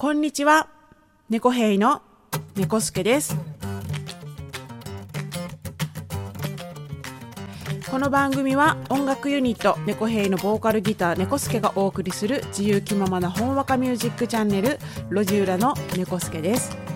こんにちは。猫兵の猫助です。この番組は音楽ユニット猫兵のボーカルギター猫助がお送りする自由気ままなほんわかミュージックチャンネル路地裏の猫助です。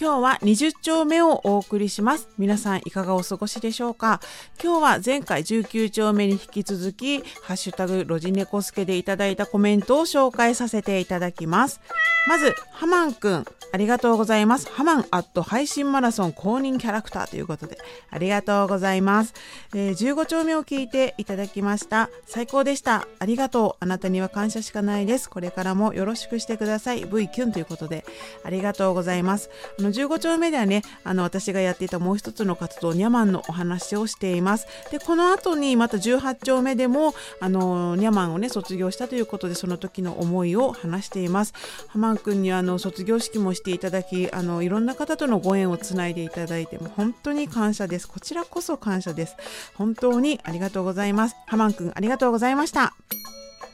今日は20丁目をお送りします。皆さんいかがお過ごしでしょうか？今日は前回19丁目に引き続き、ハッシュタグロジネコスケでいただいたコメントを紹介させていただきます。まず、ハマンくん、ありがとうございます。ハマンアット配信マラソン公認キャラクターということで、ありがとうございます。えー15丁目を聞いていただきました。最高でした。ありがとう。あなたには感謝しかないです。これからもよろしくしてください。V キュンということで、ありがとうございます。あの15丁目ではね、あの私がやっていたもう一つの活動、ニャマンのお話をしています。で、この後にまた18丁目でも、あのニャマンをね、卒業したということで、その時の思いを話しています。ハマン君にあの卒業式もしていただき、あのいろんな方とのご縁をつないでいただいて、も本当に感謝です。こちらこそ感謝です。本当にありがとうございます。ハマン君ありがとうございました。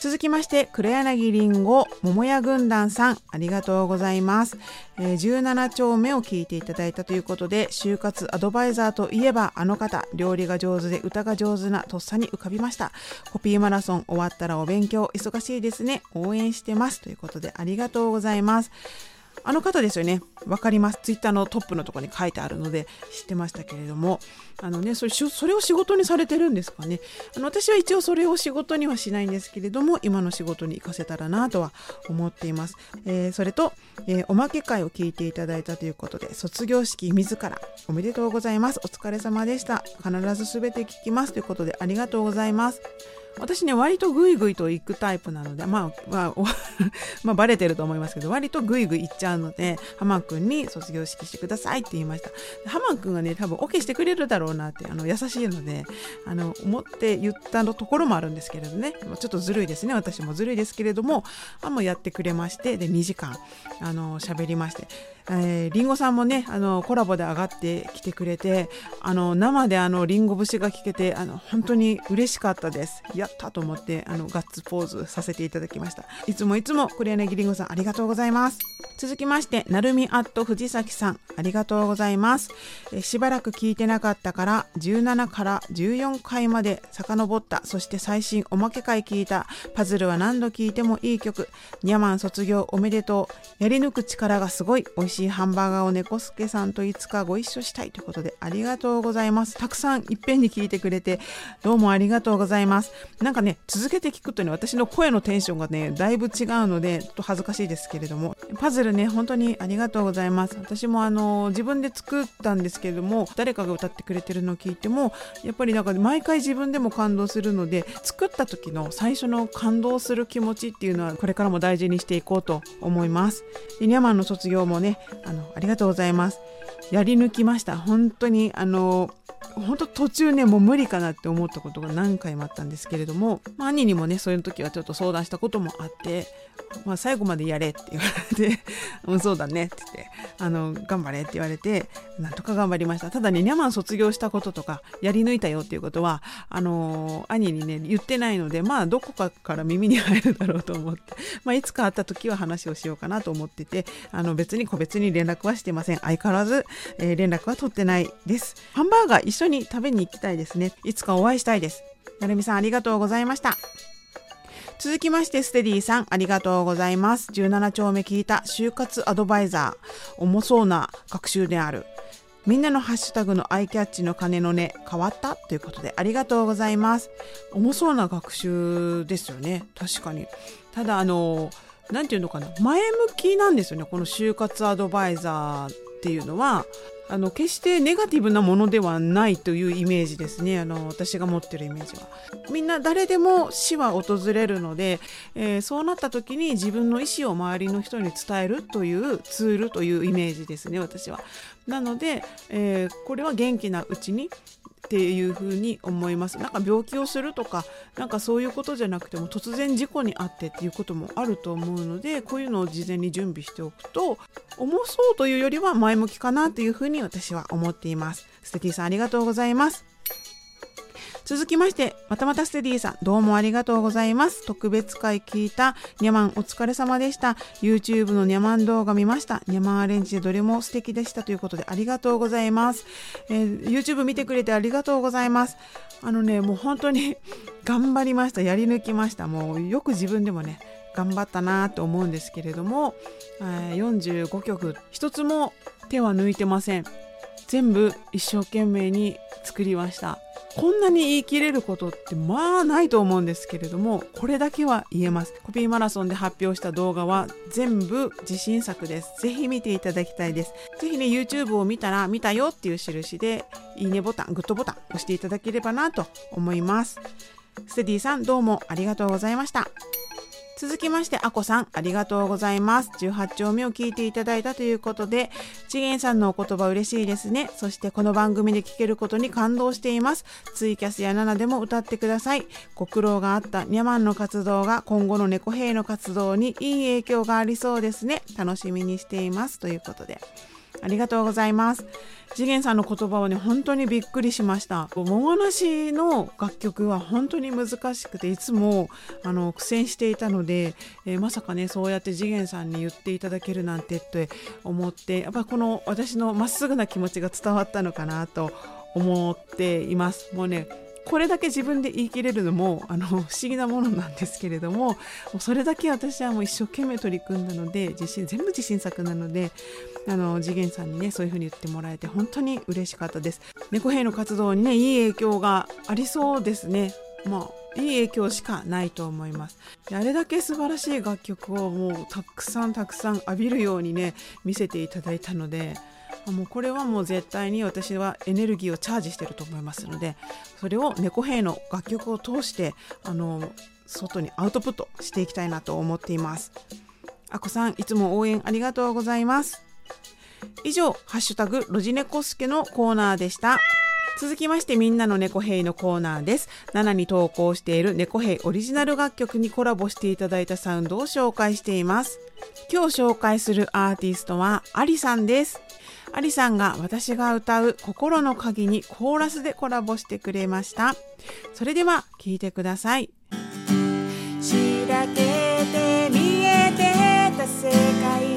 続きまして黒柳りんご桃屋軍団さんありがとうございます、えー17丁目を聞いていただいたということで就活アドバイザーといえばあの方料理が上手で歌が上手なとっさに浮かびました。コピーマラソン終わったらお勉強忙しいですね。応援してます。ということでありがとうございます。あの方ですよね。わかります。ツイッターのトップのところに書いてあるので知ってましたけれども、あのね、それそれを仕事にされてるんですかね。あの私は一応それを仕事にはしないんですけれども、今の仕事に活かせたらなとは思っています。えーそれと、えーおまけ会を聞いていただいたということで、卒業式自らおめでとうございます。お疲れ様でした。必ずすべて聞きますということでありがとうございます。私ね割とグイグイと行くタイプなのでまあ、まあ まあバレてると思いますけど割とグイグイ行っちゃうのでハマン君に卒業式してくださいって言いました。ハマン君がね多分 OK してくれるだろうなってあの優しいのであの思って言ったのところもあるんですけれどね。ちょっとずるいですね。私もずるいですけれどもあもうやってくれましてで2時間あの喋りまして。えー、リンゴさんもねあのコラボで上がってきてくれてあの生であのリンゴ節が聞けてあの本当に嬉しかったです。やったと思ってあのガッツポーズさせていただきました。いつもいつも黒柳りんごさんありがとうございます。続きましてなるみアット藤崎さんありがとうございます、えーしばらく聞いてなかったから17から14回まで遡った。そして最新おまけ回聞いた。パズルは何度聞いてもいい曲。ニャマン卒業おめでとう。やり抜く力がすごい。美味しい。ハンバーガーを猫助さんといつかご一緒したいということでありがとうございます。たくさんいっぺんに聞いてくれてどうもありがとうございます。なんかね続けて聞くとね私の声のテンションがねだいぶ違うのでちょっと恥ずかしいですけれども。パズルね本当にありがとうございます。私もあの自分で作ったんですけれども誰かが歌ってくれてるのを聞いてもやっぱりなんか毎回自分でも感動するので作った時の最初の感動する気持ちっていうのはこれからも大事にしていこうと思います。でニャマンの卒業もねあのありがとうございます。やり抜きました。本当にあの本当途中ねもう無理かなって思ったことが何回もあったんですけれども、まあ、兄にもねそういう時はちょっと相談したこともあって、まあ、最後までやれって言われて「うんそうだね」って言ってあの「頑張れ」って言われてなんとか頑張りました。ただねニャマン卒業したこととかやり抜いたよっていうことはあの兄にね言ってないのでまあどこかから耳に入るだろうと思って、まあ、いつか会った時は話をしようかなと思っててあの別に個別に連絡はしてません。相変わらず、えー連絡は取ってないです。ハンバーガー一緒にに食べに行きたいですね。いつかお会いしたいです。なるみさんありがとうございました。続きましてステディさんありがとうございます。17丁目聞いた就活アドバイザー重そうな学習である。みんなのハッシュタグのアイキャッチの鐘の音変わったということでありがとうございます。重そうな学習ですよね。確かに。ただあのなんていうのかな。前向きなんですよねこの就活アドバイザーっていうのはあの決してネガティブなものではないというイメージですね。あの私が持ってるイメージは。みんな誰でも死は訪れるので、えーそうなった時に自分の意思を周りの人に伝えるというツールというイメージですね私は。なので、えーこれは元気なうちにっていうふに思います。なんか病気をするとかなんかそういうことじゃなくても突然事故に遭ってっていうこともあると思うのでこういうのを事前に準備しておくと重そうというよりは前向きかなというふうに私は思っています。ステティさんありがとうございます。続きましてまたまたステディさんどうもありがとうございます。特別会聞いたニャマンお疲れ様でした。YouTube のニャマン動画見ました。ニャマンアレンジでどれも素敵でした。ということでありがとうございます、えー、YouTube 見てくれてありがとうございます。あのねもう本当に頑張りました。やり抜きました。もうよく自分でもね頑張ったなと思うんですけれども、えー、45曲一つも手は抜いてません。全部一生懸命に作りました。こんなに言い切れることってまあないと思うんですけれどもこれだけは言えます。コピーマラソンで発表した動画は全部自信作です。ぜひ見ていただきたいです。ぜひね YouTube を見たら見たよっていう印でいいねボタングッドボタン押していただければなと思います。ステディさんどうもありがとうございました。続きまして、あこさん、ありがとうございます。18丁目を聞いていただいたということで、次元さんのお言葉嬉しいですね。そしてこの番組で聞けることに感動しています。ツイキャスや7でも歌ってください。ご苦労があったニャマンの活動が今後の猫兵の活動にいい影響がありそうですね。楽しみにしています。ということで。ありがとうございます。次元さんの言葉はね、本当にびっくりしました。桃梨の楽曲は本当に難しくて、いつもあの苦戦していたので、えー、まさかね、そうやって次元さんに言っていただけるなんてって思って、やっぱこの私のまっすぐな気持ちが伝わったのかなと思っています。もうね、これだけ自分で言い切れるのもあの不思議なものなんですけれどももうそれだけ私はもう一生懸命取り組んだので自信全部自信作なのであの次元さんにねそういうふうに言ってもらえて本当に嬉しかったです。猫兵の活動にねいい影響がありそうですね。まあいい影響しかないと思います。あれだけ素晴らしい楽曲をもうたくさんたくさん浴びるようにね見せていただいたのでもうこれはもう絶対に私はエネルギーをチャージしてると思いますのでそれを猫兵の楽曲を通してあの外にアウトプットしていきたいなと思っています。あこさんいつも応援ありがとうございます。以上ハッシュタグロジネコスケのコーナーでした。続きましてみんなの猫兵のコーナーです。7に投稿している猫兵オリジナル楽曲にコラボしていただいたサウンドを紹介しています。今日紹介するアーティストはアリさんです。アリさんが私が歌う心の鍵にコーラスでコラボしてくれました。それでは聴いてください。しらけて見えてた世界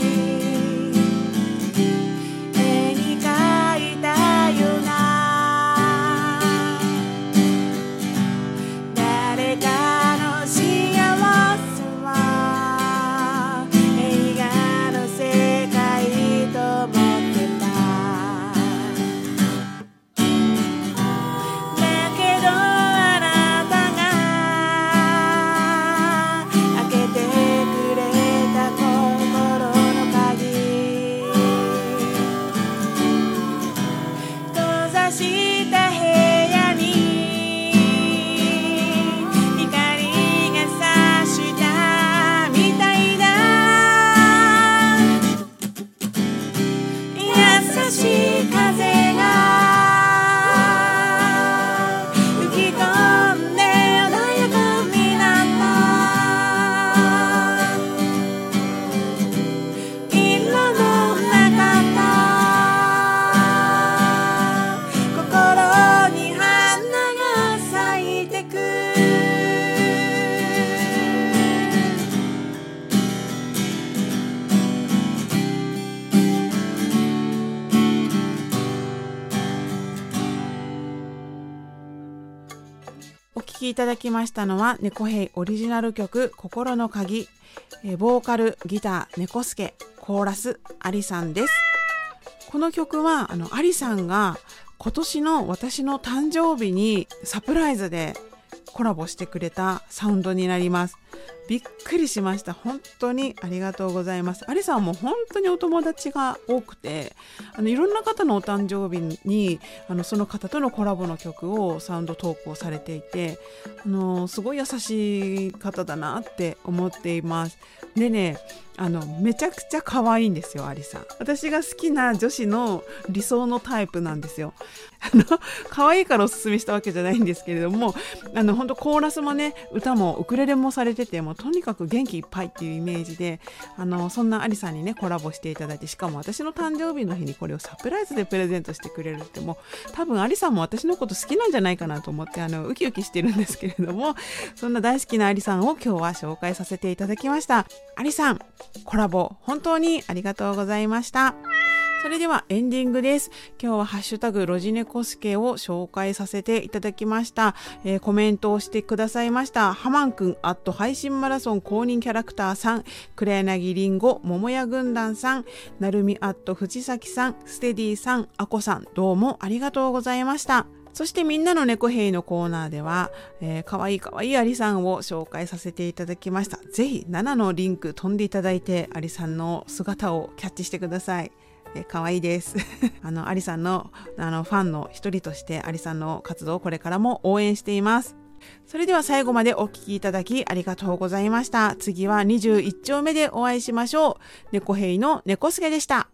see きいただきましたのは猫兵オリジナル曲心の鍵ボーカルギター猫助コーラスアリさんです。この曲はあのアリさんが今年の私の誕生日にサプライズでコラボしてくれたサウンドになります。びっくりしました。本当にありがとうございます。アリさんも本当にお友達が多くてあのいろんな方のお誕生日にあのその方とのコラボの曲をサウンド投稿されていてあのすごい優しい方だなって思っています。でねあのめちゃくちゃ可愛いんですよアリさん。私が好きな女子の理想のタイプなんですよ。あの可愛いからおすすめしたわけじゃないんですけれどもあの本当コーラスもね歌もウクレレもされてててもとにかく元気いっぱいっていうイメージであのそんなアリさんにねコラボしていただいてしかも私の誕生日の日にこれをサプライズでプレゼントしてくれるってもう多分アリさんも私のこと好きなんじゃないかなと思ってあのウキウキしてるんですけれどもそんな大好きなアリさんを今日は紹介させていただきました。アリさんコラボ本当にありがとうございましたそれではエンディングです。今日はハッシュタグロジネコスケを紹介させていただきました。えー、コメントをしてくださいました。ハマンくん、アット配信マラソン公認キャラクターさん、黒柳りんご、桃屋軍団さん、なるみアット藤崎さん、ステディさん、あこさん、どうもありがとうございました。そしてみんなの猫兵のコーナーでは、えー、かわいいかわいいアリさんを紹介させていただきました。ぜひ7のリンク飛んでいただいて、アリさんの姿をキャッチしてください。え可愛いです。あの、アリさんのあのファンの一人としてアリさんの活動をこれからも応援しています。それでは最後までお聴きいただきありがとうございました。次は21丁目でお会いしましょう。猫兵の猫助でした。